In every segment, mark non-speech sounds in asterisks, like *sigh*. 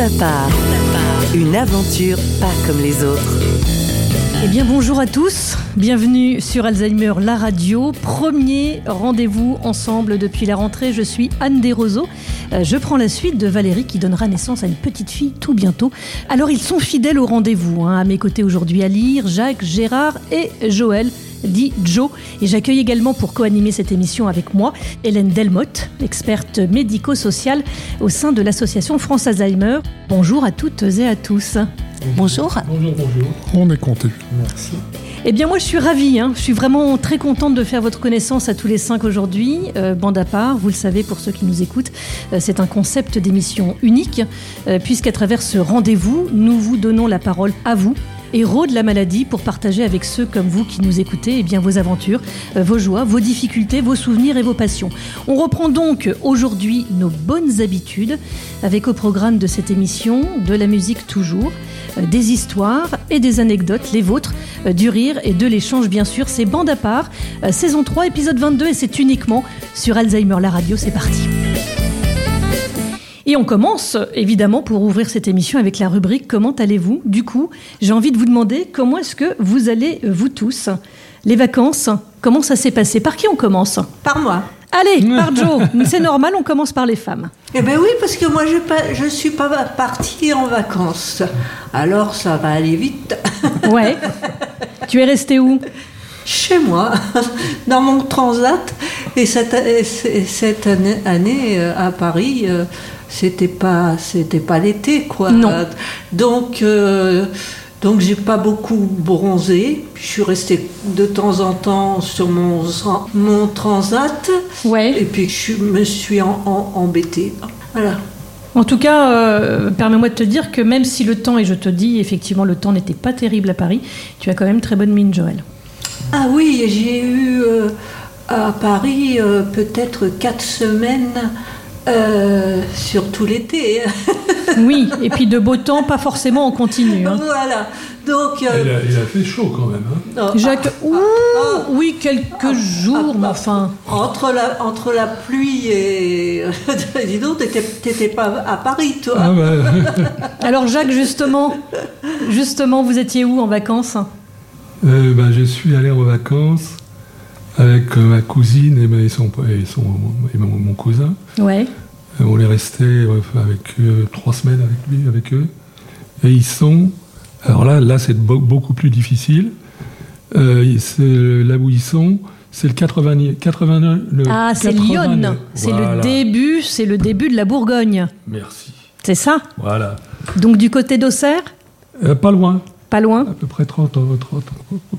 À part. Une aventure pas comme les autres. Eh bien bonjour à tous, bienvenue sur Alzheimer la radio. Premier rendez-vous ensemble depuis la rentrée, je suis Anne Desroseaux. Euh, Je prends la suite de Valérie qui donnera naissance à une petite fille tout bientôt. Alors ils sont fidèles au rendez-vous, hein. à mes côtés aujourd'hui à lire, Jacques, Gérard et Joël dit Joe. Et j'accueille également pour co-animer cette émission avec moi Hélène Delmotte, experte médico-sociale au sein de l'association France Alzheimer. Bonjour à toutes et à tous. Bonjour. Bonjour, bonjour. On est compté. Merci. Eh bien moi je suis ravie, hein. je suis vraiment très contente de faire votre connaissance à tous les cinq aujourd'hui. Euh, bande à part, vous le savez pour ceux qui nous écoutent, euh, c'est un concept d'émission unique, euh, puisqu'à travers ce rendez-vous, nous vous donnons la parole à vous, héros de la maladie, pour partager avec ceux comme vous qui nous écoutez eh bien, vos aventures, euh, vos joies, vos difficultés, vos souvenirs et vos passions. On reprend donc aujourd'hui nos bonnes habitudes, avec au programme de cette émission de la musique toujours, euh, des histoires et des anecdotes, les vôtres, euh, du rire et de l'échange bien sûr. C'est Bande à part, saison 3, épisode 22 et c'est uniquement sur Alzheimer la radio, c'est parti. Et on commence évidemment pour ouvrir cette émission avec la rubrique Comment allez-vous? Du coup, j'ai envie de vous demander comment est-ce que vous allez euh, vous tous? Les vacances, comment ça s'est passé? Par qui on commence? Par moi. Allez, *laughs* par Joe. C'est normal, on commence par les femmes. Eh bien oui, parce que moi je ne suis pas partie en vacances. Alors ça va aller vite. *laughs* Ouais. tu es resté où? Chez moi, *laughs* dans mon transat. Et cette, et c- cette année, année, euh, à Paris, euh, c'était pas, c'était pas l'été, quoi. Non. Donc, euh, donc j'ai pas beaucoup bronzé. Je suis restée de temps en temps sur mon, mon transat. Ouais. Et puis je me suis en, en- embêtée. Voilà. En tout cas, euh, permets-moi de te dire que même si le temps, et je te dis effectivement le temps n'était pas terrible à Paris, tu as quand même très bonne mine, Joël. Ah oui, j'ai eu euh, à Paris euh, peut-être quatre semaines euh, sur tout l'été. Oui, et puis de beau temps, pas forcément en continu. hein. voilà. Donc. euh, Il a, il a fait chaud quand même. Hein. non, Jacques, ouh, ah, oui, quelques jours, mais enfin. entre la, entre la pluie et. *laughs* Dis donc, t'étais t'étais pas à Paris, toi Ah ouais. *laughs* Alors Jacques, justement, justement, vous étiez où en vacances? Euh, ben, je suis allé en vacances avec euh, ma cousine et, et son, et son- et mon, mon cousin. Ouais. Euh, On est resté euh, avec eux trois semaines avec lui, avec eux. Et ils sont. Alors là, là c'est beau- beaucoup plus difficile. Euh, là où ils sont, c'est le 80, 89. le Ah, c'est 89. Lyon. C'est le début, c'est le début de la Bourgogne. Merci. C'est ça Voilà. Donc du côté d'Auxerre, Euh, pas loin. Pas loin. À peu près 30, euh, 30,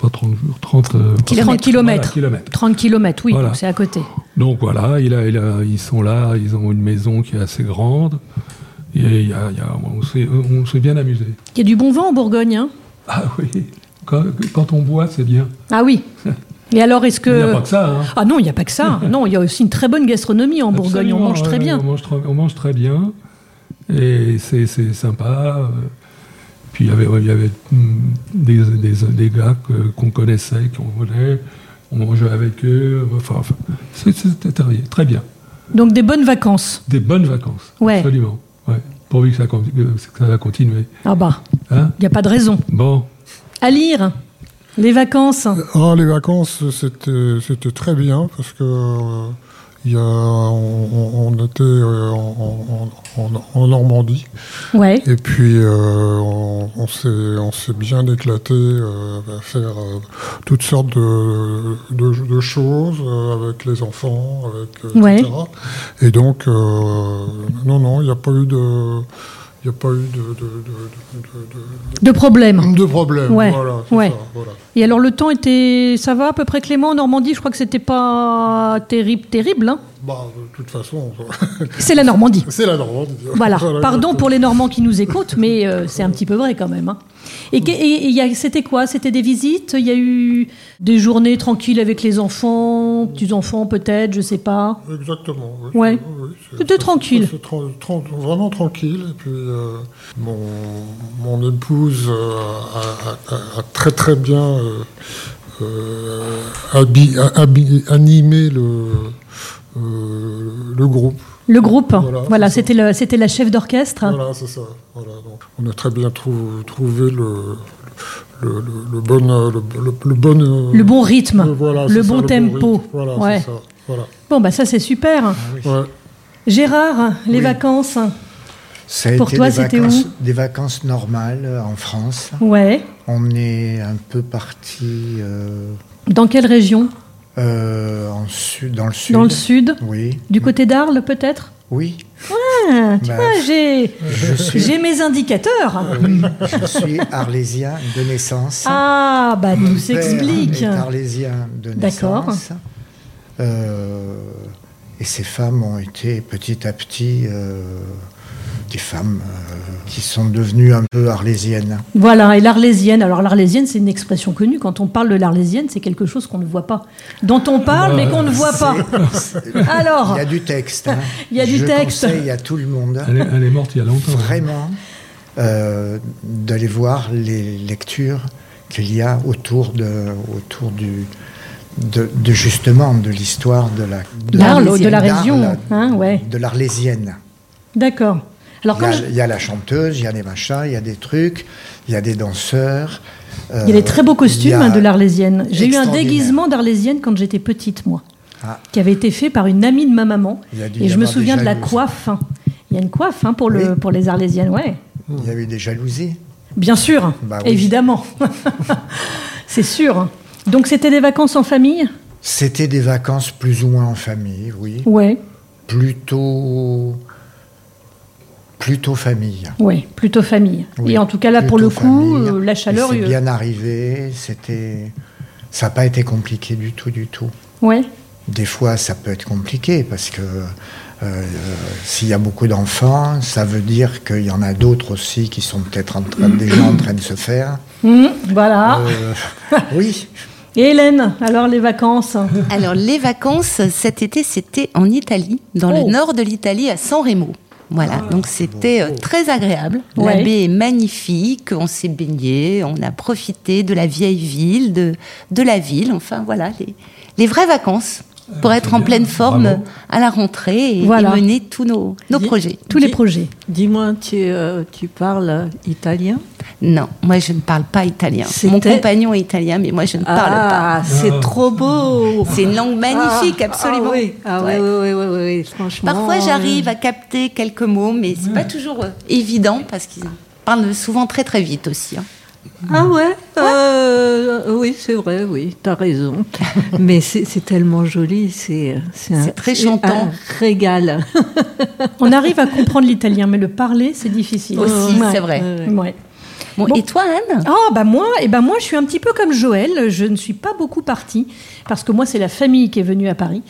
pas 30 jours, 30 euh, 30 kilomètres. Voilà, kilomètres. 30 km, oui, Voilà. c'est à côté. Donc voilà, il a, il a- ils sont là, ils ont une maison qui est assez grande. Et y a- y on s'est bien amusé. Il y a du bon vent en Bourgogne, hein Ah oui, quand, quand on boit, c'est bien. Ah oui. *laughs* Et alors, est-ce que... Il n'y a pas que ça. hein. Ah non, il n'y a pas que ça. *laughs* Non, il y a aussi une très bonne gastronomie en Bourgogne. On mange très bien. On mange, très- on mange très bien. Et c'est sympa. Euh. Puis il y avait, il y avait hum, des, des, des gars qu'on connaissait, qu'on voulait. On mangeait avec eux. Enfin, c'était très, très bien. Donc des bonnes vacances. Des bonnes vacances. Ouais. Absolument. Ouais. Pourvu que ça, que ça va continuer. Ah bah, Hein il n'y a pas de raison. bon. À lire, les vacances. Ah, les vacances, c'était c'était très bien parce que euh, il y a, on, était euh, en, en- en- en Normandie Ouais. et puis euh, on, on s'est bien éclaté euh, à faire euh, toutes sortes de, de, de choses avec les enfants, avec euh, Ouais. etc. Et donc non non, il n'y a pas eu de il n'y a pas eu de, de, de, problème. Ouais, Voilà, c'est ouais. ça, voilà. Et alors le temps était, ça va à peu près Clément en Normandie Je crois que c'était pas terrible, terrible. hein? Bah, de toute façon, *laughs* c'est la Normandie. c'est la Normandie. Voilà. Pardon pour les Normands qui nous écoutent, mais euh, c'est un petit peu vrai quand même. hein. Et, c'était quoi? C'était des visites? Il y a eu des journées tranquilles avec les enfants, petits enfants peut-être, je sais pas? Exactement. Oui, Ouais. Oui, C'était tranquille. c'est tra- tra- vraiment tranquille. Et puis, euh, mon, mon épouse euh, a, a- a très très bien euh, habi- a- habi- animé le, le groupe. Le groupe, Voilà, c'était le- c'était la chef d'orchestre. Voilà, c'est ça. Voilà, donc, on a très bien trou- trouvé le, le, le- le bon, euh, le, le- le bon, euh, Le bon rythme, le- voilà, le ça, bon tempo. rythme. Voilà, Ouais. c'est ça. Voilà. Bon, bah ça c'est super. Ouais. Gérard, les Oui. vacances Ça a Pour été toi, des c'était vacances, où Des vacances normales euh, en France. Ouais. On est un peu parti euh, Dans quelle région? Euh, en sud, dans le sud. Dans le sud Oui. Du côté d'Arles peut-être Oui. Ah, Tu Bah, vois, j'ai suis, mes indicateurs. oui, je suis arlésien de naissance. Ah, bah Mon tout s'explique. arlésien de D'accord. naissance. Euh, et ces femmes ont été petit à petit euh, des femmes euh, qui sont devenues un peu arlésiennes. Voilà, et l'arlésienne. Alors l'arlésienne, c'est une expression connue. Quand on parle de l'arlésienne, c'est quelque chose qu'on ne voit pas. Dont on parle, mais qu'on ne voit pas. Alors, Il y a du texte. hein. *laughs* Il y a du Je texte. conseille à tout le monde Elle est, elle est morte il y a longtemps. hein. vraiment euh, d'aller voir les lectures qu'il y a autour de, autour du, de, de justement de l'histoire de la de la région, hein, ouais. de l'arlésienne. d'accord. Alors Il y, a, je- il y a la chanteuse, il y a des machins, il y a des trucs, il y a des danseurs. il y a des très beaux costumes y a- hein, de l'arlésienne. J'ai eu un déguisement d'arlésienne quand j'étais petite, moi, Ah. qui avait été fait par une amie de ma maman. Et je me souviens de la coiffe. hein. Il y a une coiffe hein, pour, le, Oui. pour les arlésiennes, ouais. Il y a eu des jalousies. Bien sûr, Bah oui. évidemment. *laughs* c'est sûr. Donc c'était des vacances en famille? C'était des vacances plus ou moins en famille, oui. Ouais, Plutôt. Plutôt famille. ouais, plutôt famille. Oui, Et en tout cas là pour le coup, famille. euh, la chaleur. C'est euh, bien arrivé, c'était. Ça n'a pas été compliqué du tout, du tout. Ouais, Des fois, ça peut être compliqué parce que euh, euh, s'il y a beaucoup d'enfants, ça veut dire qu'il y en a d'autres aussi qui sont peut-être en train, déjà en train de se faire. Mmh, voilà. Euh, oui, *laughs* Et Hélène, alors les vacances Alors, les vacances cet été, c'était en Italie, dans Oh. le nord de l'Italie, à San Remo. Voilà, donc c'était euh, très agréable. Ouais. La baie est magnifique, on s'est baigné, on a profité de la vieille ville, de, de la ville, enfin voilà, les, les vraies vacances pour être en pleine forme bravo. à la rentrée et, Voilà. et mener tous nos, nos Dis- projets. Tous les Dis- projets. Dis-moi, tu, euh, tu parles euh, italien? Non, moi je ne parle pas italien. Mon compagnon est italien, mais moi je ne parle pas. Ah, c'est Ah. trop beau C'est une langue magnifique, Ah, absolument. Ah oui, ah, oui, Ouais. oui, oui, oui, oui, franchement. Parfois, euh, j'arrive à capter quelques mots, mais c'est pas toujours euh, évident parce qu'ils parlent souvent très très vite aussi. hein. Ah ouais, euh, Oui, c'est vrai, oui, t'as raison. *laughs* Mais c'est c'est tellement joli, c'est très chantant. un régal. On arrive à comprendre l'italien, mais le parler, c'est difficile. Aussi, Ouais. c'est vrai. Ouais. Bon, Bon. Et toi, Anne? Ah bah moi, et ben moi je suis un petit peu comme Joël, je ne suis pas beaucoup partie parce que moi c'est la famille qui est venue à Paris.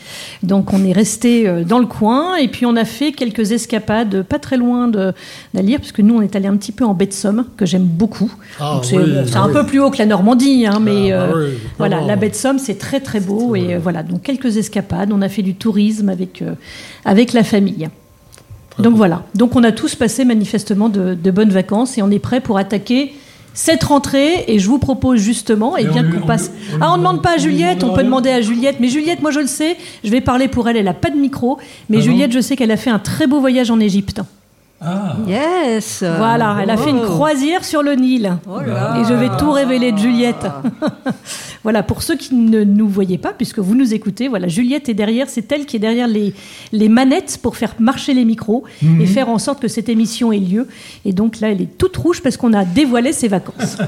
Donc on est resté euh, dans le coin et puis on a fait quelques escapades pas très loin de d'Alire parce que nous on est allé un petit peu en baie de Somme que j'aime beaucoup. Ah c'est oui, ah un oui. peu plus haut que la Normandie hein, mais Ah bah euh, oui, voilà, la baie de Somme c'est très très beau et euh, voilà, donc quelques escapades, on a fait du tourisme avec euh, avec la famille. Donc voilà, donc on a tous passé manifestement de, de bonnes vacances et on est prêt pour attaquer cette rentrée. Et je vous propose justement et Mais bien qu'on on passe. on Ah on ne demande pas à Juliette, on peut demander à Juliette, mais Juliette, moi je le sais, je vais parler pour elle, elle a pas de micro, mais Ah Juliette, je sais qu'elle a fait un très beau voyage en Égypte. Ah, Yes Voilà, elle a fait une croisière sur le Nil. Oh là Et je vais tout révéler de Juliette. *laughs* voilà, pour ceux qui ne nous voyaient pas, puisque vous nous écoutez, voilà, Juliette est derrière, c'est elle qui est derrière les, les manettes pour faire marcher les micros et faire en sorte que cette émission ait lieu. Et donc là, elle est toute rouge parce qu'on a dévoilé ses vacances. *laughs*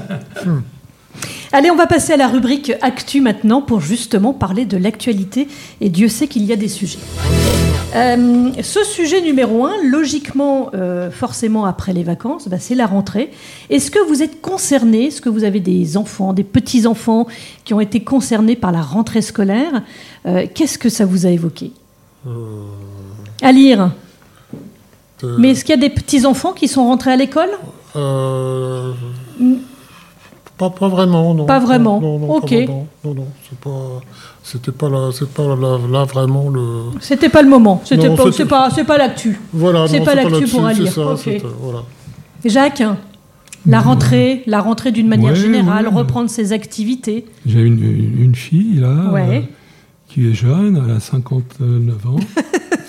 Allez, on va passer à la rubrique Actu maintenant pour justement parler de l'actualité. Et Dieu sait qu'il y a des sujets. Euh, ce sujet numéro un, logiquement, euh, forcément après les vacances, bah, c'est la rentrée. Est-ce que vous êtes concerné Est-ce que vous avez des enfants, des petits-enfants qui ont été concernés par la rentrée scolaire? Euh, Qu'est-ce que ça vous a évoqué? À lire. Mais est-ce qu'il y a des petits-enfants qui sont rentrés à l'école? Pas, pas vraiment, non. Pas vraiment. Non, non, Ok. Pas vraiment. Non, non, c'est pas. C'était pas là, c'est pas là, là vraiment le. C'était pas le moment. C'était Non, pas, c'était- c'est pas, c'est pas l'actu. Voilà, C'est non, pas l'actu pour c'est Alire. ça, Ok. c'était- voilà. Jacques, la rentrée, la rentrée d'une manière Ouais, générale, ouais. reprendre ses activités. j'ai une, une fille là, Ouais. euh, qui est jeune, elle a 59 ans. *laughs*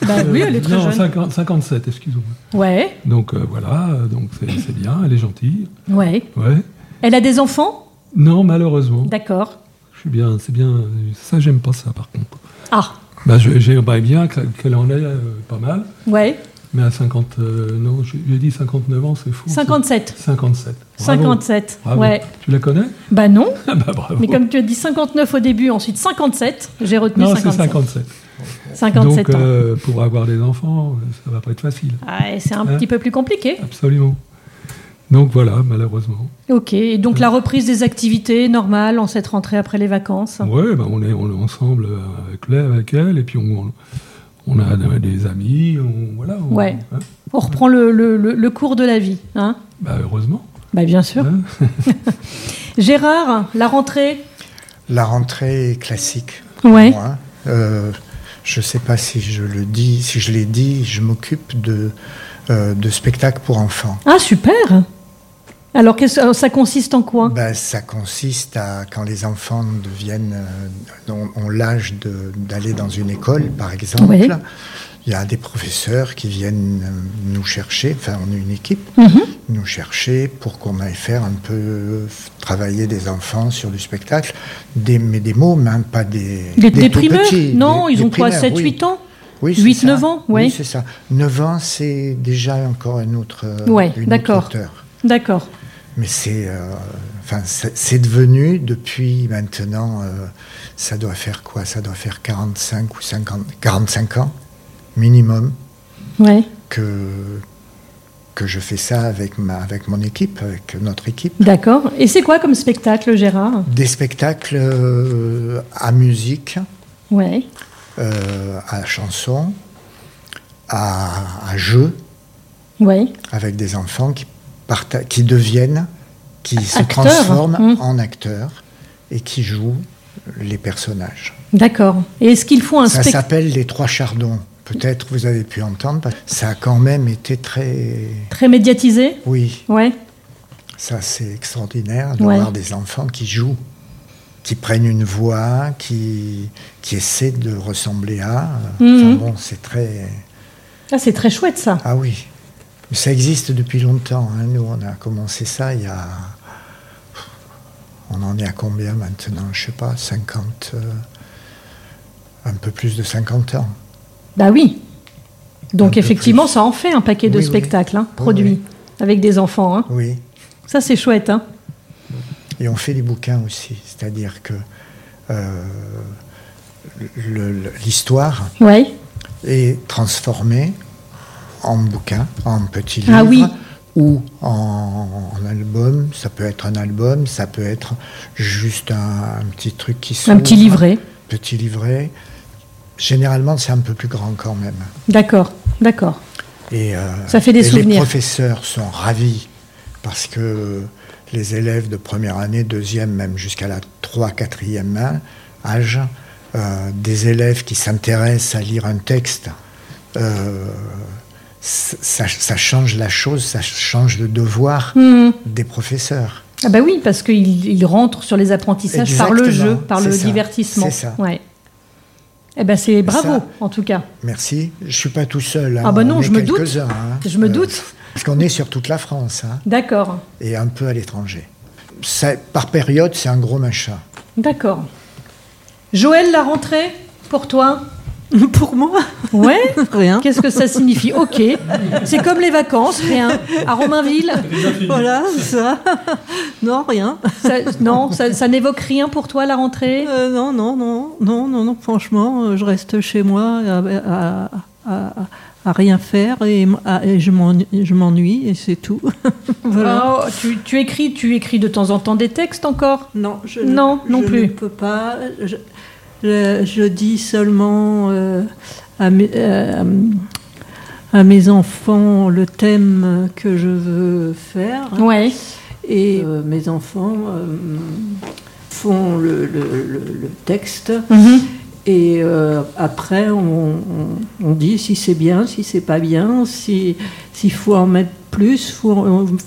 Bah oui, elle est très non, jeune. 50 57, excuse-moi. Ouais, Donc euh, voilà, euh, donc c'est c'est bien, elle est gentille. ouais. Ouais. Elle a des enfants? Non, malheureusement. D'accord. Je suis bien, c'est bien. Ça, j'aime pas ça, par contre. Ah, Bah, j'aimerais bien que- qu'elle en ait euh, pas mal, ouais. mais à 50. euh, non, j'ai dit 59 ans, c'est fou. 57. 57. Bravo. 57. Bravo. Ouais. Tu la connais? Bah non. Ah *laughs* bah bravo. Mais comme tu as dit 59 au début, ensuite 57, j'ai retenu non, c'est 57. 57. 57 Donc, ans. euh, pour avoir des enfants, ça va pas être facile. Ah, c'est un hein petit peu plus compliqué. Absolument. Donc voilà, malheureusement. Ok, et donc la reprise des activités normales en cette rentrée après les vacances. Ouais, bah, on, est, on est ensemble euh, avec, elle, avec elle, et puis on, on a des amis, on, voilà. on- Ouais. hein. On reprend le, le- le- le cours de la vie. Hein Bah, heureusement. bah bien sûr. hein. *laughs* Gérard, la rentrée La rentrée est classique. Ouais. Moi, euh, je ne sais pas si je le dis, si je l'ai dit, je m'occupe de, euh, de spectacles pour enfants. Ah super Alors alors, ça consiste en quoi? Ben, ça consiste à quand les enfants deviennent, euh, ont, ont l'âge d'aller dans une école, par exemple. Il y a des professeurs qui viennent euh, nous chercher, enfin on est une équipe, Mhm. nous chercher pour qu'on aille faire un peu euh, travailler des enfants sur du spectacle, des, mais des mots, même pas des. Des, des primeurs petits, Non, des- ils ont quoi primaires, 7, oui. 8 ans? Oui, c'est 8, ça. 9 ans, ouais. Oui, c'est ça. 9 ans, c'est déjà encore un autre, euh, Ouais, une d'accord. autre hauteur. D'accord. Mais c'est, euh, enfin, c'est devenu depuis maintenant, euh, ça doit faire quoi? Ça doit faire 45 ou 50, 45 ans minimum Ouais. que que je fais ça avec ma, avec mon équipe, avec notre équipe. D'accord. Et c'est quoi comme spectacle, Gérard? Des spectacles euh, à musique, Ouais. à chanson, à, à jeu, Ouais. avec des enfants qui, qui deviennent, qui se transforment hum. en acteurs et qui jouent les personnages. D'accord. Et est-ce qu'il faut un Ça s'appelle Les Trois Chardons. Peut-être vous avez pu entendre, parce que ça a quand même été très... très médiatisé Oui, Ouais. ça c'est extraordinaire de Ouais. des enfants qui jouent, qui prennent une voix, qui, qui essaient de ressembler à... Enfin bon, c'est très... Ah, c'est très chouette ça. Ah oui, ça existe depuis longtemps. hein. Nous, on a commencé ça il y a. On en est à combien maintenant? Je sais pas, 50. euh, Un peu plus de 50 ans. Bah oui. Donc effectivement, ça en fait un paquet de Oui, oui. spectacles hein, produits oui. avec des enfants. hein. Oui. Ça, c'est chouette. Hein. Et on fait des bouquins aussi. C'est-à-dire que euh, l'histoire Ouais. est transformée en bouquin, en petit livre. Ah oui. Ou en, en album, ça peut être un album, ça peut être juste un, un petit truc qui Un s'ouvre. petit livret. petit livret. Généralement, c'est un peu plus grand quand même. D'accord. D'accord. Et, euh, Ça fait des et souvenirs. Les professeurs sont ravis parce que les élèves de première année, deuxième, même jusqu'à la 3 quatrième âge, euh, des élèves qui s'intéressent à lire un texte, euh, ça, ça change la chose, ça change le devoir Hmm. des professeurs. Ah bah oui, parce qu'il il rentre sur les apprentissages par le jeu, par le ça. divertissement. C'est ça. Ouais. Eh ben c'est bravo, ça- en tout cas. Merci. Je suis pas tout seul. hein. Ah bah non, On est je me doute. hein. Je me doute. Parce qu'on est sur toute la France hein, D'accord. et un peu à l'étranger. Par période, c'est un gros machin. D'accord. Joël, la rentrée, pour toi? *laughs* Pour moi, Ouais rien. Qu'est-ce que ça signifie? Ok. C'est comme les vacances, rien. À Romainville Voilà, ça. Non, rien. ça- Non, ça, ça n'évoque rien pour toi, la rentrée? Euh, non, non, non, non, non, non, franchement, euh, je reste chez moi à, à- à- à rien faire et, m- à- et je m'ennuie- je m'ennuie et c'est tout. *laughs* voilà. Oh, tu, tu écris, tu écris de temps en temps des textes encore? Non, je Non, ne, non je plus. ne peux pas. Je, je- je dis seulement euh, à, mes, euh, à mes enfants le thème que je veux faire. Ouais. Et euh, mes enfants font le, le- le- le texte. Mhm. Et euh, après, on, on- on dit si c'est bien, si c'est pas bien, si- s'il faut en mettre plus, faut,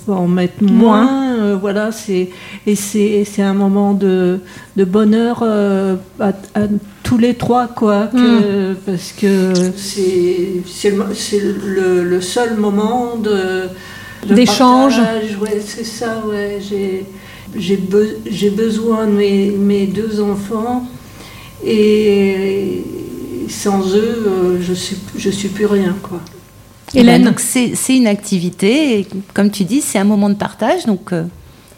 faut en mettre moins. Moins. euh, voilà, c'est et c'est c'est un moment de, de bonheur euh, à, à tous les trois, quoi, que- parce que c'est c'est le, le- seul moment de, D'échange. Ouais, c'est ça, ouais. J'ai j'ai be- j'ai besoin de mes, mes deux enfants et sans eux, euh, je suis je suis plus rien, quoi. Hélène. Bah, donc c'est c'est une activité, et comme tu dis, c'est un moment de partage, donc euh,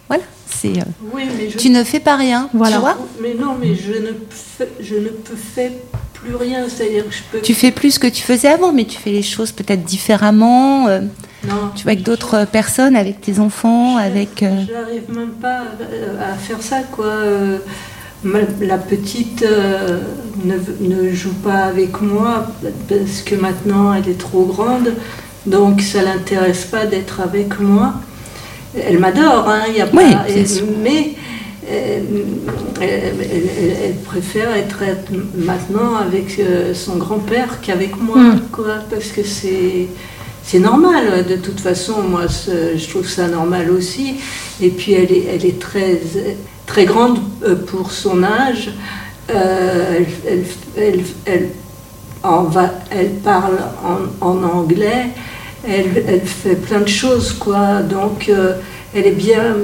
voilà, c'est. euh, Oui, mais je tu ne fais pas rien, Voilà. tu vois. Mais non, mais je ne fais, je ne peux faire plus rien. C'est-à-dire que je peux. Tu fais plus ce que tu faisais avant, mais tu fais les choses peut-être différemment. euh, non, tu vas avec d'autres personnes, avec tes enfants, avec. euh, J'arrive même pas à, à faire ça, quoi. La petite euh, ne, ne joue pas avec moi parce que maintenant elle est trop grande, donc ça l'intéresse pas d'être avec moi. Elle m'adore, hein, il y a pas. Oui, mais euh, elle, elle- elle- préfère être, être maintenant avec euh, son grand-père qu'avec moi, Mm. quoi, parce que c'est c'est normal. De toute façon, moi, je trouve ça normal aussi. Et puis, elle est, elle est très, très grande euh, pour son âge. Euh, elle, elle, elle, elle- parle en, anglais. Elle, elle fait plein de choses, quoi. Donc, euh, elle est bien.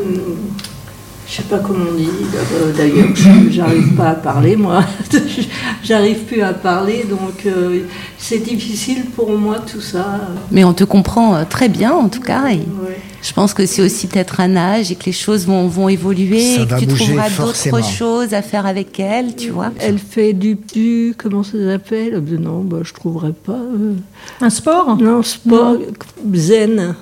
Je sais pas comment on dit. euh, D'ailleurs, je- *coughs* j'arrive pas à parler, moi. *laughs* J'arrive plus à parler, donc euh, c'est difficile pour moi tout ça. Mais on te comprend euh, très bien, en tout cas. Et Ouais. je pense que c'est aussi peut-être un âge et que les choses vont, vont évoluer Ça et que va tu bouger trouveras d'autres choses à faire avec elle, tu vois. Elle fait du, du comment ça s'appelle? Non, bah, je trouverais pas. euh. Un sport? Non, sport zen.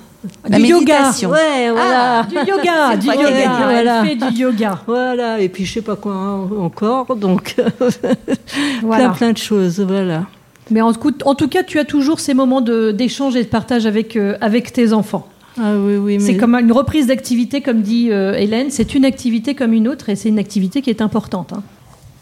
La Du yoga. Ouais, voilà. Du yoga, *laughs* du yoga. gagné, voilà. Elle fait du yoga. Voilà, et puis je sais pas quoi en- encore, donc *laughs* Voilà. plein plein de choses, voilà. Mais en, tout cas, tu as toujours ces moments d'échange et de partage avec, euh, avec tes enfants. Ah oui, oui, C'est comme une reprise d'activité, comme dit euh, Hélène. C'est une activité comme une autre et c'est une activité qui est importante. hein.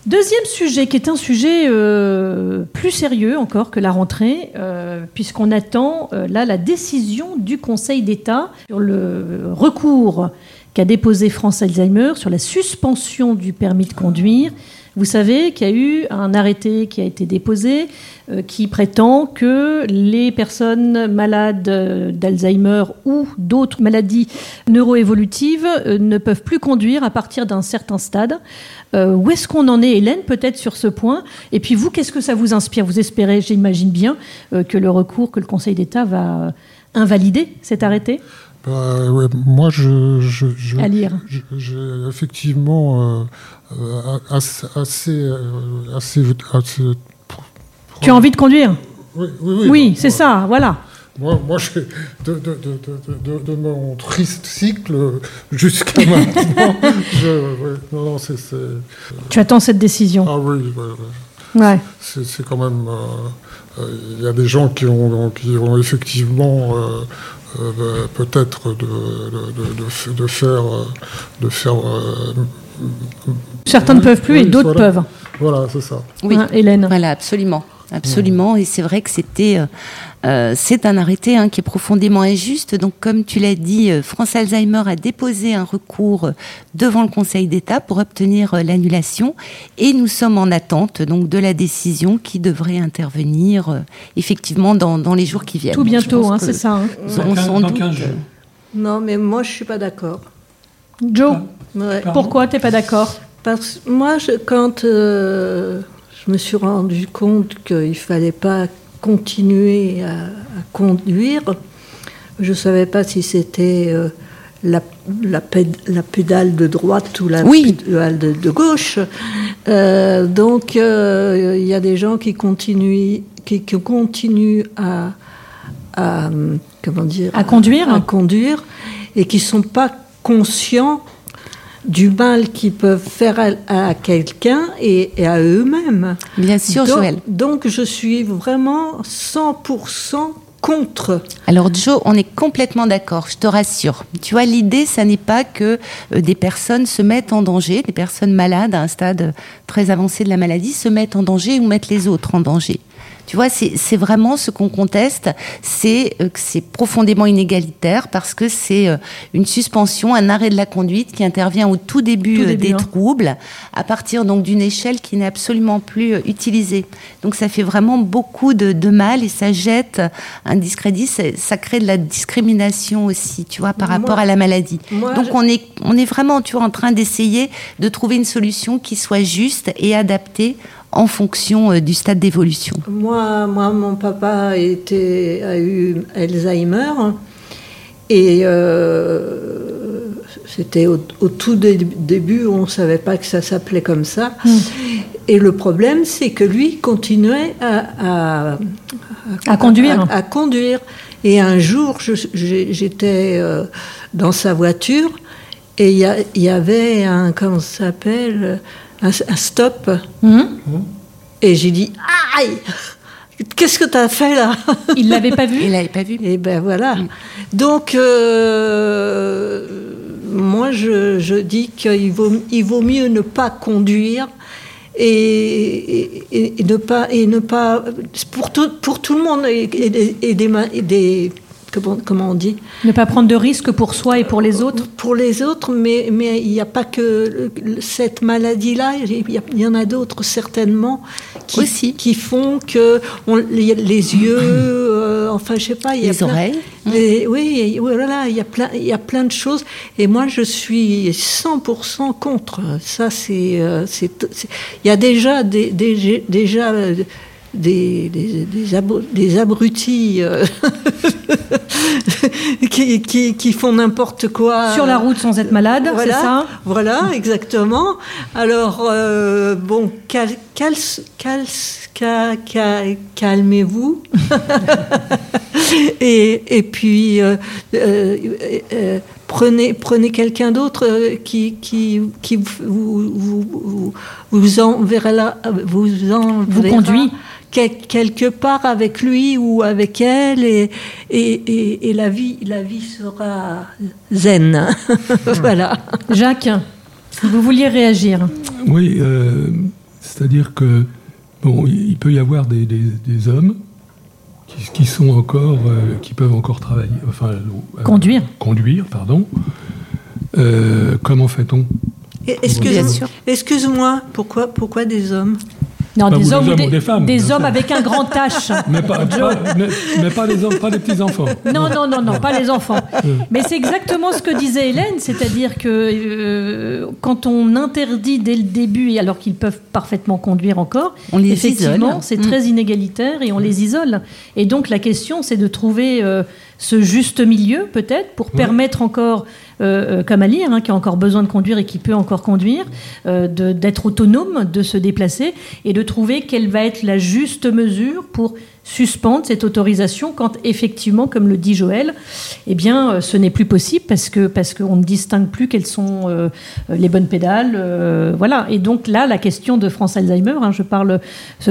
Deuxième sujet, qui est un sujet euh, plus sérieux encore que la rentrée, euh, puisqu'on attend euh, là la décision du Conseil d'État sur le recours qu'a déposé France Alzheimer sur la suspension du permis de conduire. Vous savez qu'il y a eu un arrêté qui a été déposé euh, qui prétend que les personnes malades euh, d'Alzheimer ou d'autres maladies neuroévolutives euh, ne peuvent plus conduire à partir d'un certain stade. Où est-ce qu'on en est, Hélène, peut-être sur ce point? Et puis vous, qu'est-ce que ça vous inspire? Vous espérez, j'imagine bien, que le recours, que le Conseil d'État va invalider cet arrêté? Bah, ouais, moi, je, je, je- à lire j'ai effectivement euh, euh, assez, assez, euh, assez, assez- Tu as envie de conduire? Oui, oui, oui, Oui, bah, c'est ça, voilà. Moi, moi je, de, de, mon triste cycle jusqu'à *laughs* maintenant, je, ouais, non, non, c'est, c'est- Tu attends cette décision? ah oui, ouais, c'est, quand même, euh, il y a des gens qui ont, qui ont effectivement euh, euh, bah, peut-être de, de, faire, euh, de faire, euh, Certains ne peuvent plus et d'autres voilà. peuvent. voilà, c'est ça. Oui, Hein, Hélène voilà, absolument. Absolument, et c'est vrai que c'était, euh, c'est un arrêté hein, qui est profondément injuste. Donc, comme tu l'as dit, euh, France Alzheimer a déposé un recours devant le Conseil d'État pour obtenir euh, l'annulation, et nous sommes en attente donc de la décision qui devrait intervenir euh, effectivement dans, dans les jours qui viennent. Tout bientôt, hein, c'est ça. hein. Nous aurons Dans sans dans doute. 15 jours. non, mais moi je suis pas d'accord. Joe, Ouais. Pourquoi t'es pas d'accord? Parce que moi, je- quand euh, je me suis rendu compte qu'il fallait pas continuer à, à conduire, je ne savais pas si c'était euh, la, la, péd- la pédale de droite ou la Oui. pédale de, de gauche. Euh, donc, euh, il y a des gens qui continuent, qui, qui continuent à, à, comment dire, À conduire à conduire et qui sont pas conscients du mal qu'ils peuvent faire à, à quelqu'un et, et à eux-mêmes. Bien sûr, donc, Joël. donc je suis vraiment 100% contre. Alors Joe, on est complètement d'accord, je te rassure. Tu vois, l'idée, ça n'est pas que euh, des personnes se mettent en danger, des personnes malades à un stade très avancé de la maladie se mettent en danger ou mettent les autres en danger. Tu vois, c'est vraiment ce qu'on conteste, c'est que c'est profondément inégalitaire parce que c'est une suspension, un arrêt de la conduite qui intervient au tout début, des hein. troubles, à partir donc d'une échelle qui n'est absolument plus utilisée. Donc ça fait vraiment beaucoup de, de mal et ça jette un discrédit, ça crée de la discrimination aussi, tu vois, par rapport à la maladie. Donc on est, on est vraiment, tu vois, en train d'essayer de trouver une solution qui soit juste et adaptée en fonction euh, du stade d'évolution. Moi, moi, mon papa était, a eu Alzheimer et euh, c'était au, tout début, on ne savait pas que ça s'appelait comme ça. Hmm. Et le problème, c'est que lui continuait à, à, conduire. À, conduire. Et un jour, j'étais euh, dans sa voiture et il y, avait un, comment ça s'appelle, un, stop. Hmm. Et j'ai dit, aïe Qu'est-ce que tu as fait là? Il l'avait pas vu? Il l'avait pas vu. Et ben voilà. Hmm. Donc, euh, moi, je, je dis qu'il vaut, il vaut mieux ne pas conduire et, et, ne pas et ne pas pour tout pour tout le monde et, et des, des comment, on dit Ne pas prendre de risques pour soi et pour les autres Pour les autres, mais, mais il n'y a pas que cette maladie-là, il y, en a d'autres certainement qui, Aussi. qui font que on, les, yeux, *clears throat* euh, enfin je sais pas, il y a les oreilles. oui, voilà, il y a plein, il y a plein de choses. Et moi, je suis 100% contre. Ça, c'est, euh, c'est, il y a déjà des, déjà des, des, des, abrutis euh, *laughs* qui, qui, qui, font n'importe quoi. Sur la route sans être malade, c'est ça? Voilà, exactement. Alors, euh, bon, cal, cal, cal, calmez-vous. *laughs* et, et puis, euh, prenez, prenez quelqu'un d'autre qui, qui, qui vous, vous, vous, vous enverra vous en vous conduit quelque part avec lui ou avec elle et, et, et, la, vie, la vie sera zen. *laughs* voilà. Jacques, vous vouliez réagir Oui, euh, c'est-à-dire que bon, il peut y avoir des, des, hommes qui, qui, sont encore, euh, qui peuvent encore travailler, enfin euh, conduire. Conduire, pardon. comment fait-on Excuse-moi, excuse pourquoi, pourquoi des hommes? Non, des, hommes, ou des, femmes. Des hommes avec un grand H. *laughs* Mais pas, mais, pas les hommes, pas les petits enfants. Non, non, non, non, pas les enfants. mais c'est exactement ce que disait Hélène, c'est-à-dire que euh, quand on interdit dès le début, alors qu'ils peuvent parfaitement conduire encore, on les effectivement, c'est très mm. inégalitaire et on les isole. Et donc la question, c'est de trouver euh, ce juste milieu, peut-être, pour permettre encore euh, euh, comme Ali, hein, qui a encore besoin de conduire et qui peut encore conduire, euh, d'être autonome, de se déplacer et de trouver quelle va être la juste mesure pour suspendre cette autorisation quand effectivement, comme le dit Joël, eh bien, ce n'est plus possible parce que parce qu'on ne distingue plus quelles sont les bonnes pédales, voilà. Et donc là, la question de France Alzheimer, hein, je parle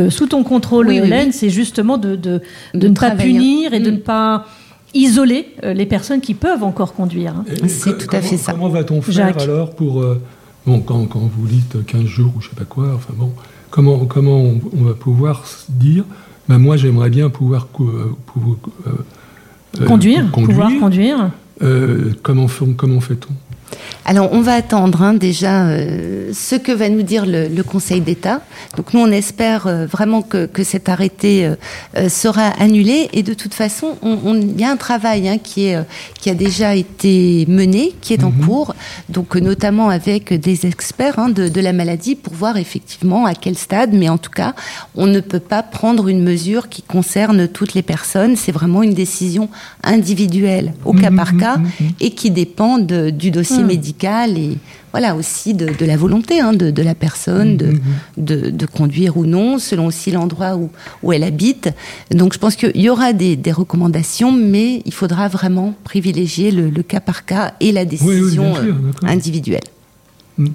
sous ton contrôle, Hélène, c'est justement de, de, de, ne pas punir et de mm. ne pas isoler euh, les personnes qui peuvent encore conduire. Hein. C'est tout à fait ça. Comment va-t-on faire alors pour... Euh, bon, quand, quand, vous dites 15 jours ou je sais pas quoi, enfin bon, comment, comment on, va pouvoir dire, ben moi j'aimerais bien pouvoir... Euh, conduire, pouvoir conduire. comment, comment fait-on? Alors, on va attendre hein, déjà euh, ce que va nous dire le, Conseil d'État. Donc, nous, on espère euh, vraiment que, cet arrêté euh, sera annulé. Et de toute façon, il y a un travail hein, qui, est, qui a déjà été mené, qui est en mhm. cours, donc notamment avec des experts hein, de, de, la maladie pour voir effectivement à quel stade. Mais en tout cas, on ne peut pas prendre une mesure qui concerne toutes les personnes. C'est vraiment une décision individuelle, au cas mhm, par cas, mhm, et qui dépend du dossier médicale et voilà aussi de, la volonté hein, de, la personne de, mm-hmm. de, conduire ou non, selon aussi l'endroit où, où elle habite. Donc je pense qu'il y aura des, recommandations, mais il faudra vraiment privilégier le, cas par cas et la décision euh, individuelle. Hmm,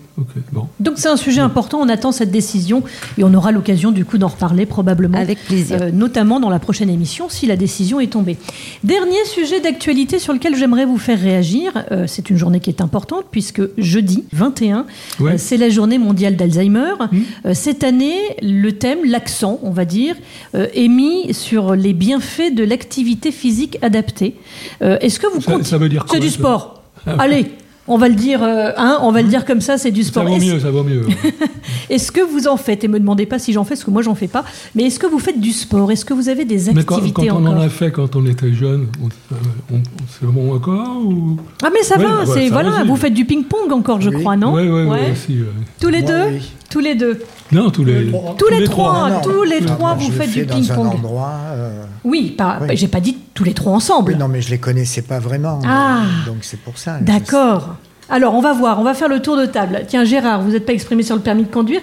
bon. Donc c'est un sujet important, on attend cette décision et on aura l'occasion du coup d'en reparler probablement. Avec plaisir. Euh, notamment dans la prochaine émission si la décision est tombée. Dernier sujet d'actualité sur lequel j'aimerais vous faire réagir, euh, c'est une journée qui est importante puisque jeudi 21, Ouais. euh, c'est la journée mondiale d'Alzheimer. Hmm. Euh, cette année, le thème, l'accent, on va dire, euh, est mis sur les bienfaits de l'activité physique adaptée. Euh, Est-ce que vous Ça- comptez- ça veut dire C'est quoi, du ça sport. Allez, on va le dire, euh, hein, on va le dire comme ça, c'est du Ça sport. vaut Est-ce- mieux, ça vaut mieux. *laughs* Est-ce que vous en faites Et me demandez pas si j'en fais, parce que moi j'en fais pas. Mais est-ce que vous faites du sport? Est-ce que vous avez des Mais quand, activités quand on encore? en a fait quand on était jeune, on, on- c'est bon encore ou... Ah mais ça Ouais, va, ouais, c'est ça voilà. Vous faites du ping-pong encore, je Oui. crois, non? Oui, oui, oui, Ouais. aussi. ouais. Tous les Moi, deux oui. Tous les deux. Non, tous les, Tous les trois, Non, non. tous les Non, trois, moi, vous faites du dans un ping-pong. endroit. euh, Oui, pas. Oui. bah, J'ai pas dit tous les trois ensemble. Oui, non, mais je les connaissais pas vraiment. Ah. Donc c'est pour ça. D'accord. Alors, on va voir, on va faire le tour de table. Tiens, Gérard, vous n'êtes pas exprimé sur le permis de conduire.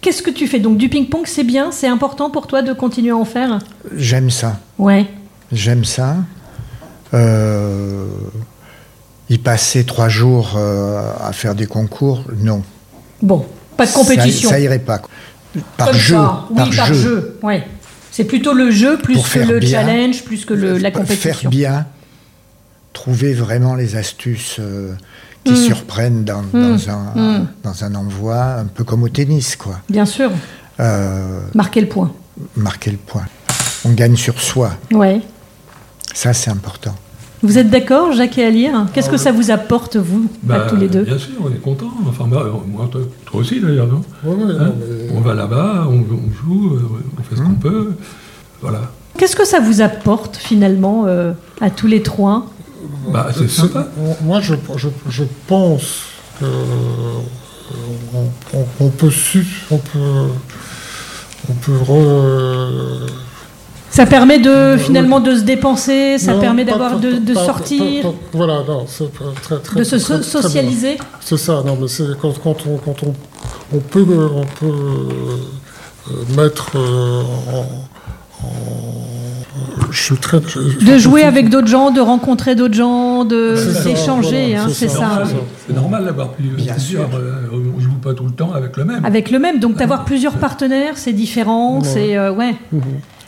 Qu'est-ce que tu fais Donc, du ping-pong, c'est bien, c'est important pour toi de continuer à en faire? J'aime ça. Ouais. J'aime ça. Euh, y passer trois jours euh, à faire des concours, non. Bon, pas de compétition. Ça, ça irait pas. Par Comme jeu. ça. Oui, par, par jeu. jeu. Ouais. C'est plutôt le jeu plus que faire le bien. challenge, plus que le- la Faire compétition. bien, trouver vraiment les astuces euh, qui Mm. surprennent dans, dans un, Mm. dans un envoi, un peu comme au tennis, quoi. Bien sûr. Euh, Marquer le point. marquer le point. On gagne sur soi. Ouais. Ça, c'est important. Vous êtes d'accord, Jacques et Alire Qu'est-ce que ça vous apporte, vous, à Bah, tous les deux? Bien sûr, on est content. Enfin, bah, moi, toi, toi aussi d'ailleurs, non? Ouais, ouais, Hein? non, mais- On va là-bas, on, on joue, euh, on fait ce qu'on peut. Voilà. Qu'est-ce que ça vous apporte, finalement, euh, à tous les trois? Bah, c'est sympa. Moi, je, je, je pense que on, on- on peut su, on peut, on peut re- Ça permet de, Euh, finalement, de se dépenser, ça Non, permet d'avoir de, de pas- sortir, pas- pas- voilà, non, c'est pas très, très, de se so- très socialiser. C'est ça, non, mais c'est quand, quand on, quand on, on peut, on peut euh, mettre euh, en, en- je suis très, je- De jouer avec d'autres gens, de rencontrer d'autres gens, de C'est ça, d'échanger, voilà, hein, c'est c'est ça. C'est normal d'avoir plusieurs. sûr. euh, on joue pas tout le temps avec le même. Avec le même, donc d'avoir plusieurs partenaires, c'est différent, Ouais. c'est euh, ouais. Mhm.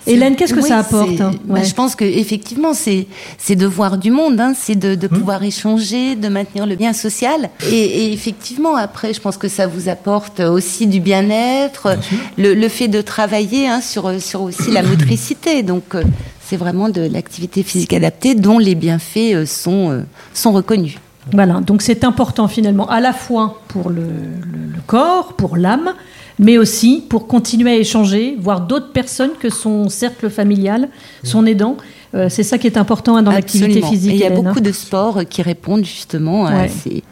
Hélène, qu'est-ce que Oui, ça apporte bah. Je pense que effectivement, c'est c'est de voir du monde, hein, c'est de, de Hum. pouvoir échanger, de maintenir le lien social. Et, et effectivement, après, je pense que ça vous apporte aussi du bien-être, Bien le, le fait de travailler hein, sur sur aussi la motricité. Donc, euh, c'est vraiment de l'activité physique adaptée dont les bienfaits euh, sont euh, sont reconnus. Voilà, donc c'est important finalement, à la fois pour le, le- le corps, pour l'âme, mais aussi pour continuer à échanger, voir d'autres personnes que son cercle familial, son aidant. Euh, c'est ça qui est important hein, dans l'activité physique. Et il y a Hélène, hein. beaucoup de sports euh, qui répondent justement à, ces,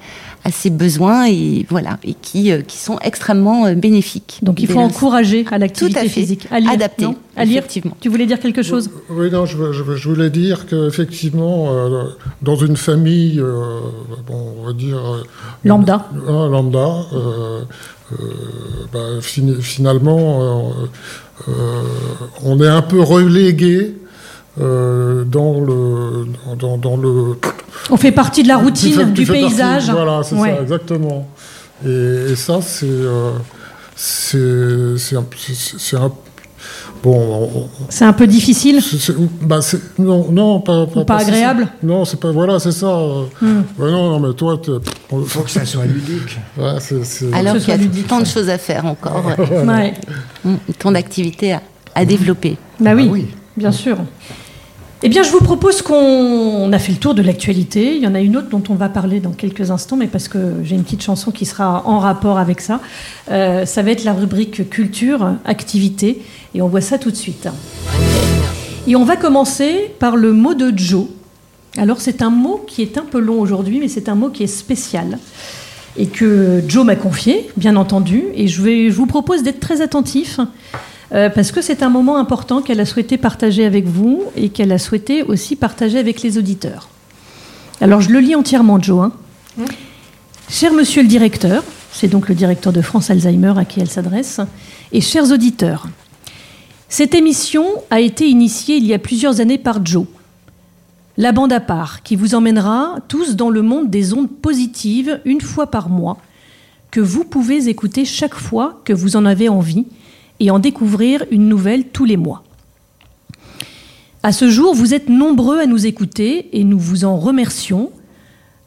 à ces besoins et voilà et qui euh, qui sont extrêmement euh, bénéfiques. Donc il faut encourager à l'activité Tout à fait. physique. À lire, Adapté, non À lire, effectivement. tu voulais dire quelque chose? Oui, non, je, je- je voulais dire qu'effectivement, euh, dans une famille, euh, bon, on va dire. Lambda. lambda, bah, fini- finalement, euh, euh, on est un peu relégué. euh, dans le dans, dans le On fait partie de la routine, du partie- paysage. voilà c'est Ouais. ça exactement et, et ça c'est euh, c'est un, c'est- c'est un bon on- C'est un peu difficile. bah, non, non, pas, pas ça. agréable Non, c'est pas. Voilà, c'est ça. Hmm. Ouais, non, non, mais toi, Il faut que ça soit ludique. ouais, c'est- c'est- Alors ce qu'il y a ludique, tant de choses à faire encore, ouais. *laughs* Ouais. Mm, tant d'activités à, à développer. Bah oui, Ah oui. bien sûr. Eh bien, je vous propose qu'on on a fait le tour de l'actualité. Il y en a une autre dont on va parler dans quelques instants, mais parce que j'ai une petite chanson qui sera en rapport avec ça. Euh, ça va être la rubrique culture, activité, et on voit ça tout de suite. Et on va commencer par le mot de Joe. Alors, c'est un mot qui est un peu long aujourd'hui, mais c'est un mot qui est spécial et que Joe m'a confié, bien entendu. Et je, vais, je vous propose d'être très attentif euh, parce que c'est un moment important qu'elle a souhaité partager avec vous et qu'elle a souhaité aussi partager avec les auditeurs. Alors je le lis entièrement, Joe. hein. Cher monsieur le directeur, c'est donc le directeur de France Alzheimer à qui elle s'adresse, et chers auditeurs, cette émission a été initiée il y a plusieurs années par Joe. La bande à part qui vous emmènera tous dans le monde des ondes positives une fois par mois, que vous pouvez écouter chaque fois que vous en avez envie et en découvrir une nouvelle tous les mois. À ce jour, vous êtes nombreux à nous écouter et nous vous en remercions.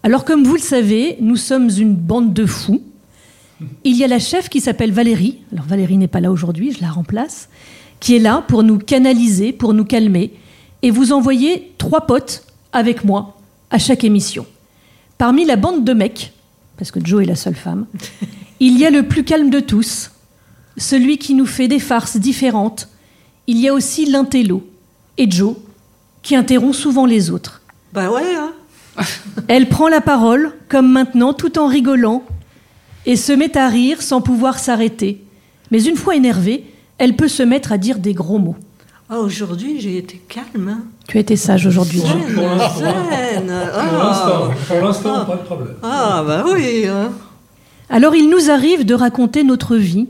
Alors comme vous le savez, nous sommes une bande de fous. Il y a la chef qui s'appelle Valérie, alors Valérie n'est pas là aujourd'hui, je la remplace, qui est là pour nous canaliser, pour nous calmer, et vous envoyer trois potes avec moi à chaque émission. Parmi la bande de mecs, parce que Joe est la seule femme, il y a le plus calme de tous, celui qui nous fait des farces différentes. Il y a aussi l'intello, et Joe, qui interrompt souvent les autres. Bah ouais, hein *laughs* Elle prend la parole, comme maintenant, tout en rigolant, et se met à rire sans pouvoir s'arrêter. Mais une fois énervée, elle peut se mettre à dire des gros mots. Ah, aujourd'hui, j'ai été calme. Hein. Tu as été sage aujourd'hui. Joe. Pour l'instant, Zen. pour Ah. l'instant, pour l'instant, pas de problème. Ah, bah oui. hein. Alors il nous arrive de raconter notre vie,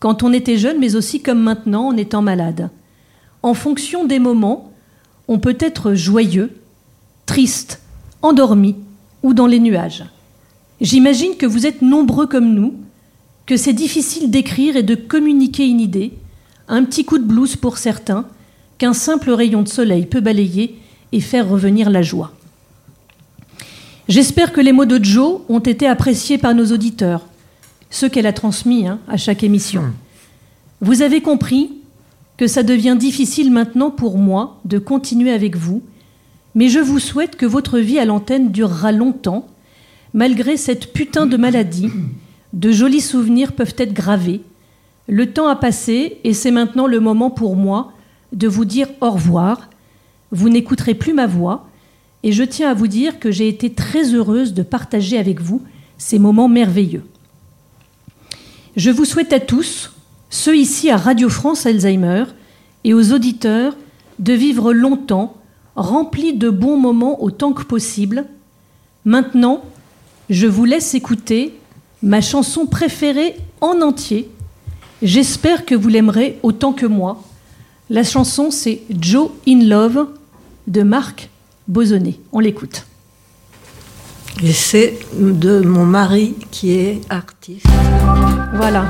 quand on était jeune, mais aussi comme maintenant en étant malade. En fonction des moments, on peut être joyeux, triste, endormi ou dans les nuages. J'imagine que vous êtes nombreux comme nous, que c'est difficile d'écrire et de communiquer une idée, un petit coup de blues pour certains, qu'un simple rayon de soleil peut balayer et faire revenir la joie. J'espère que les mots de Joe ont été appréciés par nos auditeurs, ceux qu'elle a transmis hein, à chaque émission. Vous avez compris que ça devient difficile maintenant pour moi de continuer avec vous, mais je vous souhaite que votre vie à l'antenne durera longtemps, malgré cette putain de maladie. De jolis souvenirs peuvent être gravés. Le temps a passé et c'est maintenant le moment pour moi de vous dire au revoir. Vous n'écouterez plus ma voix et je tiens à vous dire que j'ai été très heureuse de partager avec vous ces moments merveilleux. Je vous souhaite à tous, ceux ici à Radio France Alzheimer et aux auditeurs, de vivre longtemps, remplis de bons moments autant que possible. Maintenant, je vous laisse écouter ma chanson préférée en entier. J'espère que vous l'aimerez autant que moi. La chanson, c'est Joe in Love de Marc Bosonnet. On l'écoute. Et c'est de mon mari qui est artiste. Voilà.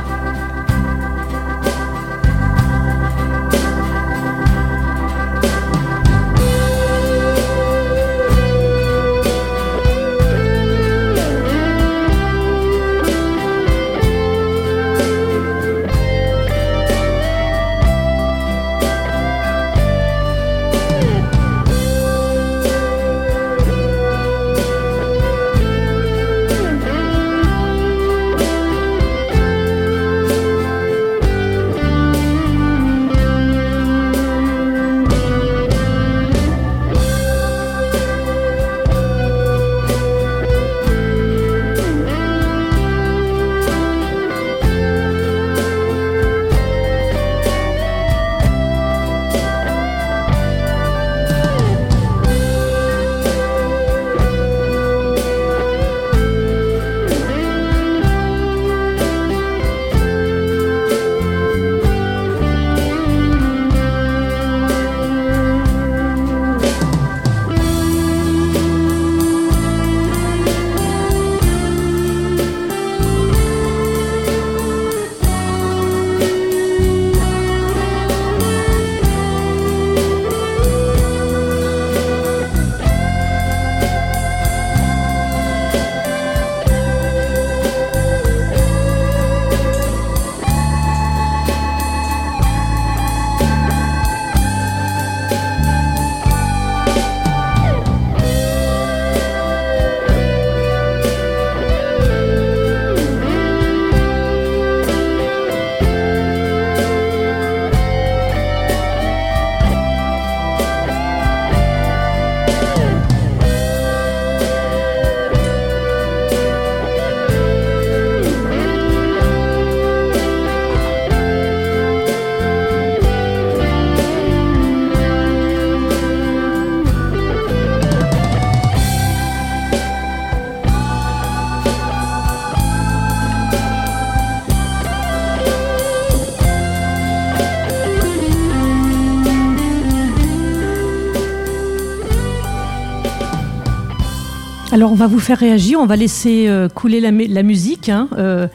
Alors on va vous faire réagir, on va laisser euh, couler la, la musique. Hein. Euh,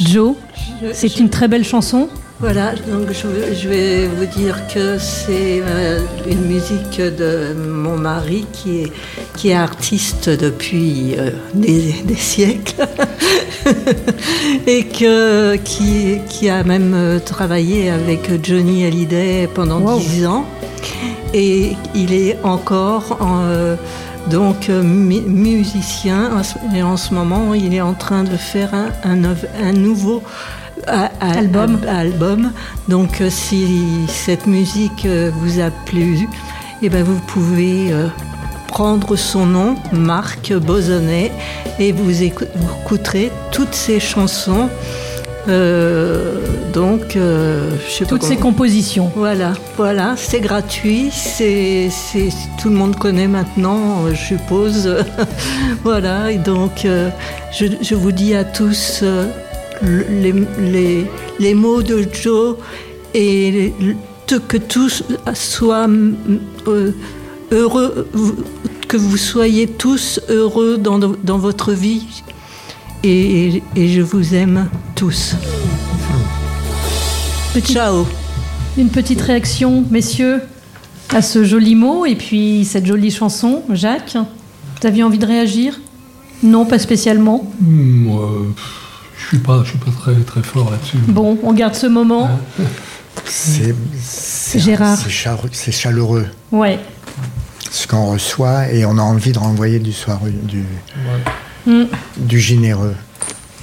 Joe, c'est une très belle chanson. Voilà, donc je, je vais vous dire que c'est euh, une musique de mon mari qui est, qui est artiste depuis des, des, siècles *laughs* et que, qui, qui, a même travaillé avec Johnny Hallyday pendant dix wow. ans. Et il est encore en, donc musicien et en ce moment il est en train de faire un, un, un nouveau à, à, album. À, album. Donc euh, si cette musique euh, vous a plu, eh ben, vous pouvez euh, prendre son nom, Marc Bosonnet, et vous écouterez toutes ses chansons. Euh, donc, euh, je sais toutes pas ces compositions. Voilà, voilà, c'est gratuit, c'est tout le monde connaît maintenant, je suppose. *laughs* voilà, et donc euh, je, je, vous dis à tous les, les, les, mots de Joe et que tous soient heureux, que vous soyez tous heureux dans, dans votre vie. Et, et, je vous aime tous. Petite, Ciao. Une petite réaction, messieurs, à ce joli mot et puis cette jolie chanson. Jacques, vous aviez envie de réagir? Non, pas spécialement. Mmh, euh... Je suis pas, je suis pas très, très fort là-dessus. Bon, on garde ce moment. C'est Gérard. C'est chaleureux. Ouais. Ce qu'on reçoit et on a envie de renvoyer du soir du, ouais. Mm. du généreux.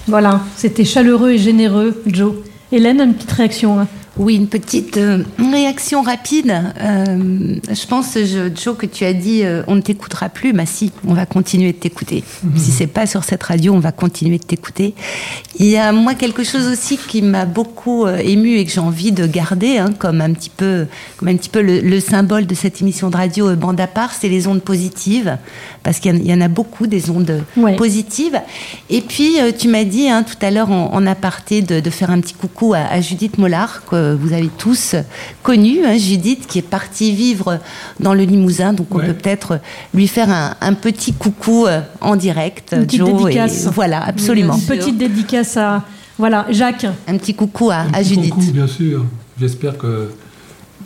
Voilà, c'était chaleureux et généreux, Joe. Hélène, une petite réaction hein oui, une petite euh, réaction rapide. Euh, je pense, je, Joe, que tu as dit euh, on ne t'écoutera plus. Bah si, on va continuer de t'écouter. Mmh. Si c'est pas sur cette radio, on va continuer de t'écouter. Il y a moi quelque chose aussi qui m'a beaucoup ému et que j'ai envie de garder hein, comme un petit peu, comme un petit peu le, le symbole de cette émission de radio bande à part, c'est les ondes positives, parce qu'il y, y, en a beaucoup des ondes ouais. positives. Et puis tu m'as dit hein, tout à l'heure en, en aparté de, de, faire un petit coucou à, à Judith Mollard que vous avez tous connu, hein, Judith, qui est partie vivre dans le Limousin. Donc, on ouais. peut peut-être lui faire un, un, petit coucou euh, en direct. Une petite Joe, dédicace. Et, voilà, absolument. Une petite dédicace à. Voilà, Jacques. Un petit coucou à, un à Judith. Coucou, bien sûr. J'espère que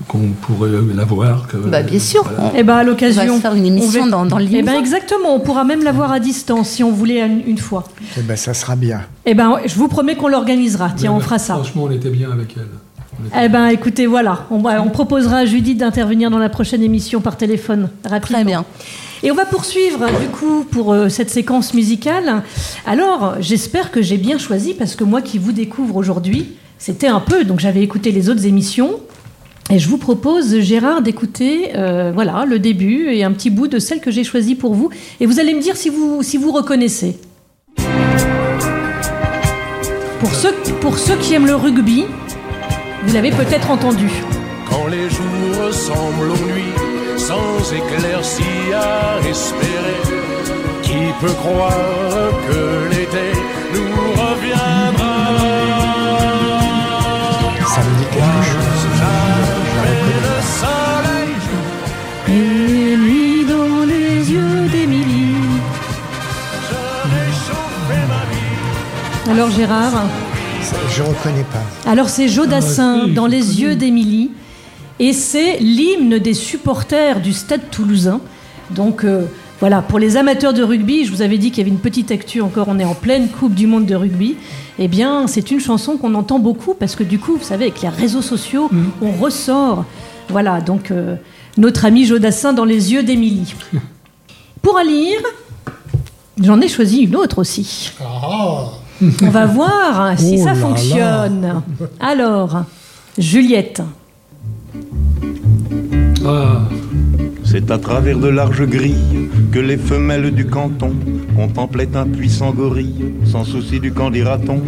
qu'on pourrait la voir. Que, bah, bien sûr. Voilà. Et ben à l'occasion, on va faire une émission va... dans, dans, le Limousin. Et ben exactement, on pourra même la voir à distance si on voulait une, une fois. Et ben ça sera bien. Et ben je vous promets qu'on l'organisera. Tiens, ben, on fera ça. Franchement, on était bien avec elle. Eh ben, écoutez, voilà, on, on proposera à Judith d'intervenir dans la prochaine émission par téléphone rapidement. Très bien. Et on va poursuivre du coup pour euh, cette séquence musicale. Alors, j'espère que j'ai bien choisi parce que moi qui vous découvre aujourd'hui, c'était un peu, donc j'avais écouté les autres émissions. Et je vous propose, Gérard, d'écouter euh, voilà, le début et un petit bout de celle que j'ai choisie pour vous. Et vous allez me dire si vous, si vous reconnaissez. Pour ceux, pour ceux qui aiment le rugby, vous l'avez peut-être entendu. Quand les jours ressemblent aux nuits, sans éclaircie à espérer, qui peut croire que l'été nous reviendra? Ça me dit quelque chose. le soleil et nuit dans les yeux d'Émilie. Alors Gérard je ne reconnais pas. Alors c'est Jodassin ah, dans Les yeux d'Émilie et c'est l'hymne des supporters du Stade toulousain. Donc euh, voilà, pour les amateurs de rugby, je vous avais dit qu'il y avait une petite actu encore, on est en pleine Coupe du Monde de rugby. Eh bien, c'est une chanson qu'on entend beaucoup parce que du coup, vous savez, avec les réseaux sociaux, mmh. on ressort. Voilà, donc euh, notre ami Jodassin dans Les yeux d'Émilie. *laughs* pour à lire, j'en ai choisi une autre aussi. Ah. On va voir si oh ça là fonctionne. Là. Alors, Juliette. Ah. C'est à travers de larges grilles que les femelles du canton contemplaient un puissant gorille, sans souci du camp dira-t-on.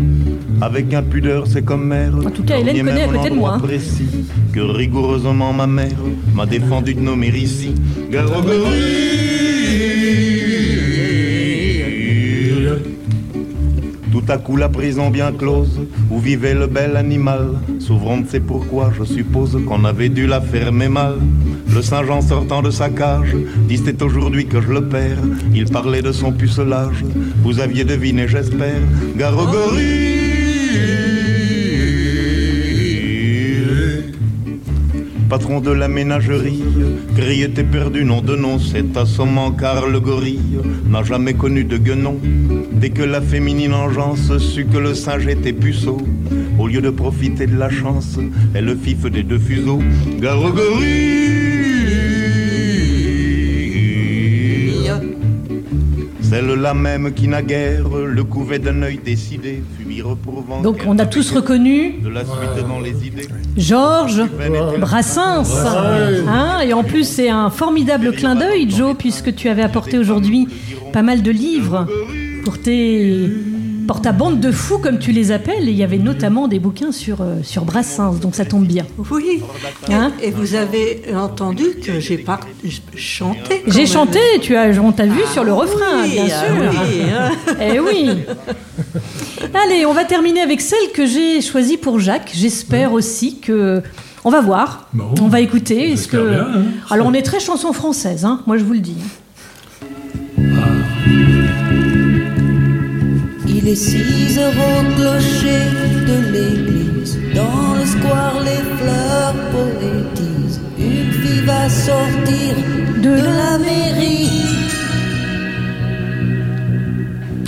Avec impudeur, c'est comme mère. En tout cas, Hélène connaît à côté de moi. hein. précis que rigoureusement ma mère m'a défendu de nommer ici. Gare à coup la prison bien close où vivait le bel animal. S'ouvrant c'est pourquoi je suppose qu'on avait dû la fermer mal. Le Saint-Jean sortant de sa cage, dit c'est aujourd'hui que je le perds. Il parlait de son pucelage, vous aviez deviné, j'espère. Garogorie patron de la ménagerie, grille était perdu, nom de nom, c'est assommant car le gorille n'a jamais connu de guenon. Dès que la féminine engeance sut que le singe était puceau, au lieu de profiter de la chance, elle le fif des deux fuseaux. Garogorie Celle-là même qui naguère le couvait d'un œil décidé, fut reprouvant. Donc on a tous reconnu de la suite dans les idées. Georges Brassens. Hein, et en plus, c'est un formidable clin d'œil, Joe, puisque tu avais apporté aujourd'hui pas mal de livres pour, tes, pour ta bande de fous, comme tu les appelles. Et il y avait notamment des bouquins sur, euh, sur Brassens, donc ça tombe bien. Oui. Hein et vous avez entendu que j'ai pas chanté. J'ai chanté, tu as, on t'a vu sur le refrain, oui, bien ah sûr. oui, hein. Eh oui. *laughs* Allez, on va terminer avec celle que j'ai choisie pour Jacques. J'espère aussi que. On va voir. Bon. on va écouter. Est-ce J'espère que... bien, hein. Alors, on est très chanson française, hein, moi je vous le dis. Il est 6 heures au clocher de l'église. Dans le square, les fleurs poétisent. Une fille va sortir de la mairie.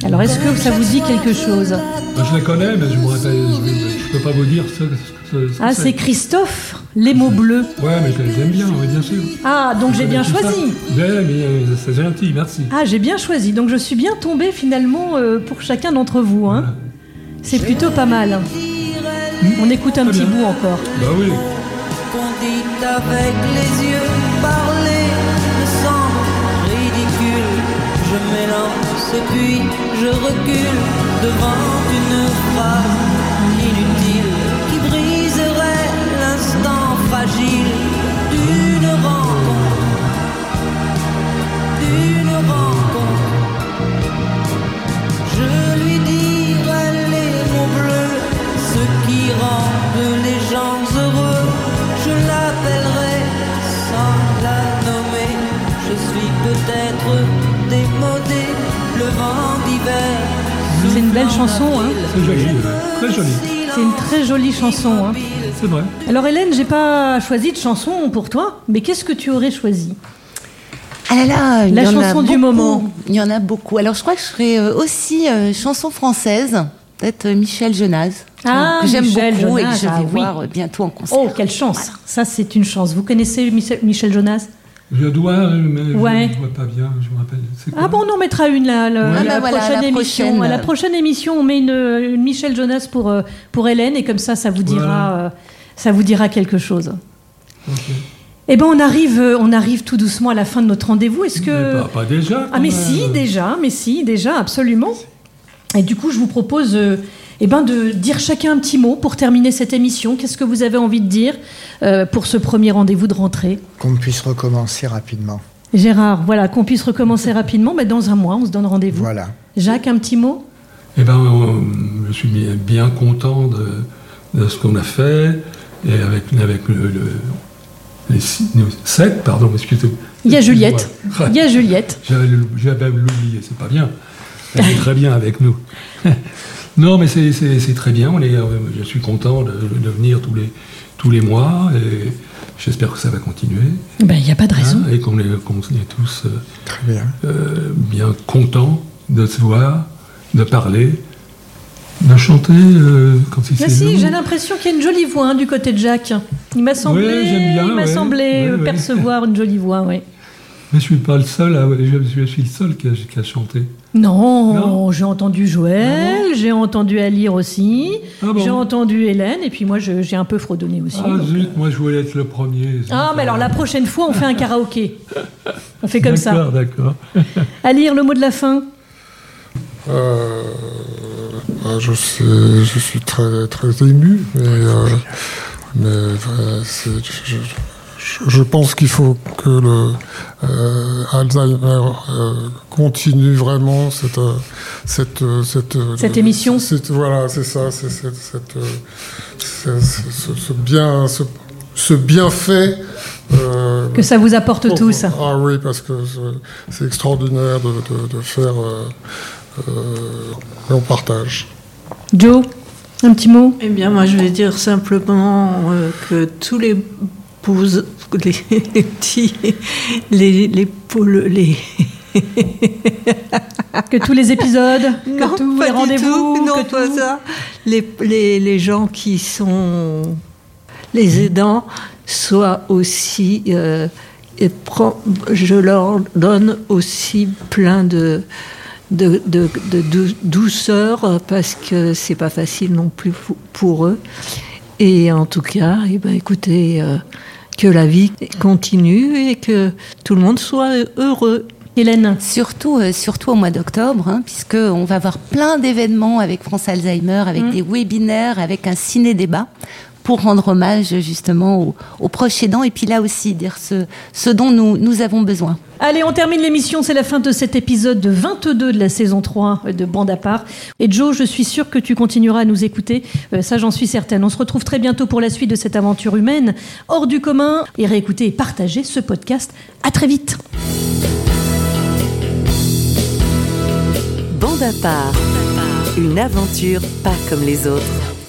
Alors, est-ce que ça vous dit quelque chose Ah, je la connais, mais je me rappelle. Je, je peux pas vous dire ce, ce- ce que Ah, c'est Christophe, Les mots bleus. Ouais, mais je les aime bien, oui, bien sûr. Ah, donc j'ai bien choisi. Ouais, mais euh, c'est gentil, merci. Ah, j'ai bien choisi. Donc je suis bien tombée finalement euh, pour chacun d'entre vous. Hein. C'est plutôt pas mal. On écoute un Très petit bien. bout encore. Bah oui. Qu'on dit avec les yeux. Parler me semble ridicule. Je m'élance et puis je recule devant une phrase Hein. C'est vrai. Alors Hélène, j'ai pas choisi de chanson pour toi, mais qu'est-ce que tu aurais choisi? Ah là là, La chanson du beaucoup. moment. Il y en a beaucoup. Alors je crois que je ferais euh, aussi euh, chanson française, peut-être euh, Michel Jonas, Ah, que j'aime Michel beaucoup et que Jonas, je vais ah voir bientôt en concert. Oh, quelle chance Ça, c'est une chance. Vous connaissez Michel, Michel Jonas Je dois, mais Ouais. je ne vois pas bien, je me rappelle. C'est quoi Ah bon, on en mettra une là, le- Ah à la bah voilà, prochaine la émission. prochaine. À la prochaine émission, on met une, une Michel Jonas pour, euh, pour Hélène et comme ça, ça vous dira, Voilà. euh, ça vous dira quelque chose. Ok. Eh ben, on arrive, euh, on arrive tout doucement à la fin de notre rendez-vous. Est-ce que Mais pas, pas déjà. ah mais même. si déjà, mais si déjà, absolument. Et du coup, je vous propose, euh, eh ben, de dire chacun un petit mot pour terminer cette émission. Qu'est-ce que vous avez envie de dire euh, pour ce premier rendez-vous de rentrée? Qu'on puisse recommencer rapidement. Gérard, voilà, qu'on puisse recommencer rapidement, mais dans un mois, on se donne rendez-vous. Voilà. Jacques, un petit mot? Eh ben, euh, je suis bien, bien content de, de ce qu'on a fait et avec, avec le, le- les six, non, sept, pardon, excusez-moi. Il y a Juliette. Il y a Juliette. J'avais l'oublié, c'est pas bien. Elle est très bien avec nous. *laughs* non, mais c'est- c'est c'est très bien. On est, euh, je suis content de, de venir tous les, tous les mois et j'espère que ça va continuer. Ben, il n'y a pas de raison. hein, et qu'on est, qu'on est tous euh, Très bien. euh, bien contents de se voir, de parler, de chanter euh, quand il si, j'ai l'impression qu'il y a une jolie voix hein, du côté de Jacques. Il m'a semblé, Ouais, j'aime bien, il m'a ouais, semblé ouais, ouais. percevoir une jolie voix, oui. Mais je suis pas le seul, à- je, je suis le seul qui a, qui a chanté. Non, Non j'ai entendu Joël, j'ai entendu Alire aussi, Ah bon j'ai entendu Hélène, et puis moi j'ai un peu fredonné aussi. Ah zut, moi je voulais être le premier. Ah, mais alors la prochaine fois, on fait un karaoké. On fait comme ça. D'accord, d'accord. *laughs* À lire le mot de la fin. Euh, bah, je, suis, je suis très, très ému, mais, euh, mais euh, c'est- je, je- je pense qu'il faut que le euh, Alzheimer euh, continue vraiment cette, euh, cette, cette, Cette émission. cette- voilà, c'est ça, c'est cette, ce, ce bien, ce, ce bienfait euh, que ça vous apporte Oh, tous. Ah oui, parce que c'est- extraordinaire de, de- de faire. euh, euh, et on partage. Joe, un petit mot? Eh bien, moi, je vais dire simplement euh, que tous les pouses, *laughs* les, les petits, les, les poules, les. *laughs* Que tous les épisodes, Non, que tous pas les rendez-vous, non, que pas tout- ça. Les, les, les gens qui sont les aidants soient aussi. euh, et prend- je leur donne aussi plein de, de, de, de dou- douceur parce que c'est pas facile non plus pour, pour eux. Et en tout cas, eh ben, écoutez, euh, que la vie continue et que tout le monde soit heureux. Hélène Surtout, euh, surtout au mois d'octobre, hein, puisque on va avoir plein d'événements avec France Alzheimer, avec Mm. des webinaires, avec un ciné-débat pour rendre hommage justement aux, aux proches aidants et puis là aussi dire ce, ce dont nous, nous avons besoin. Allez, on termine l'émission. C'est la fin de cet épisode de 22 de la saison 3 de Bande à part. Et Joe, je suis sûre que tu continueras à nous écouter. Euh, ça, j'en suis certaine. On se retrouve très bientôt pour la suite de cette aventure humaine hors du commun. Et réécoutez et partagez ce podcast. À très vite. Bande à part. Une aventure pas comme les autres.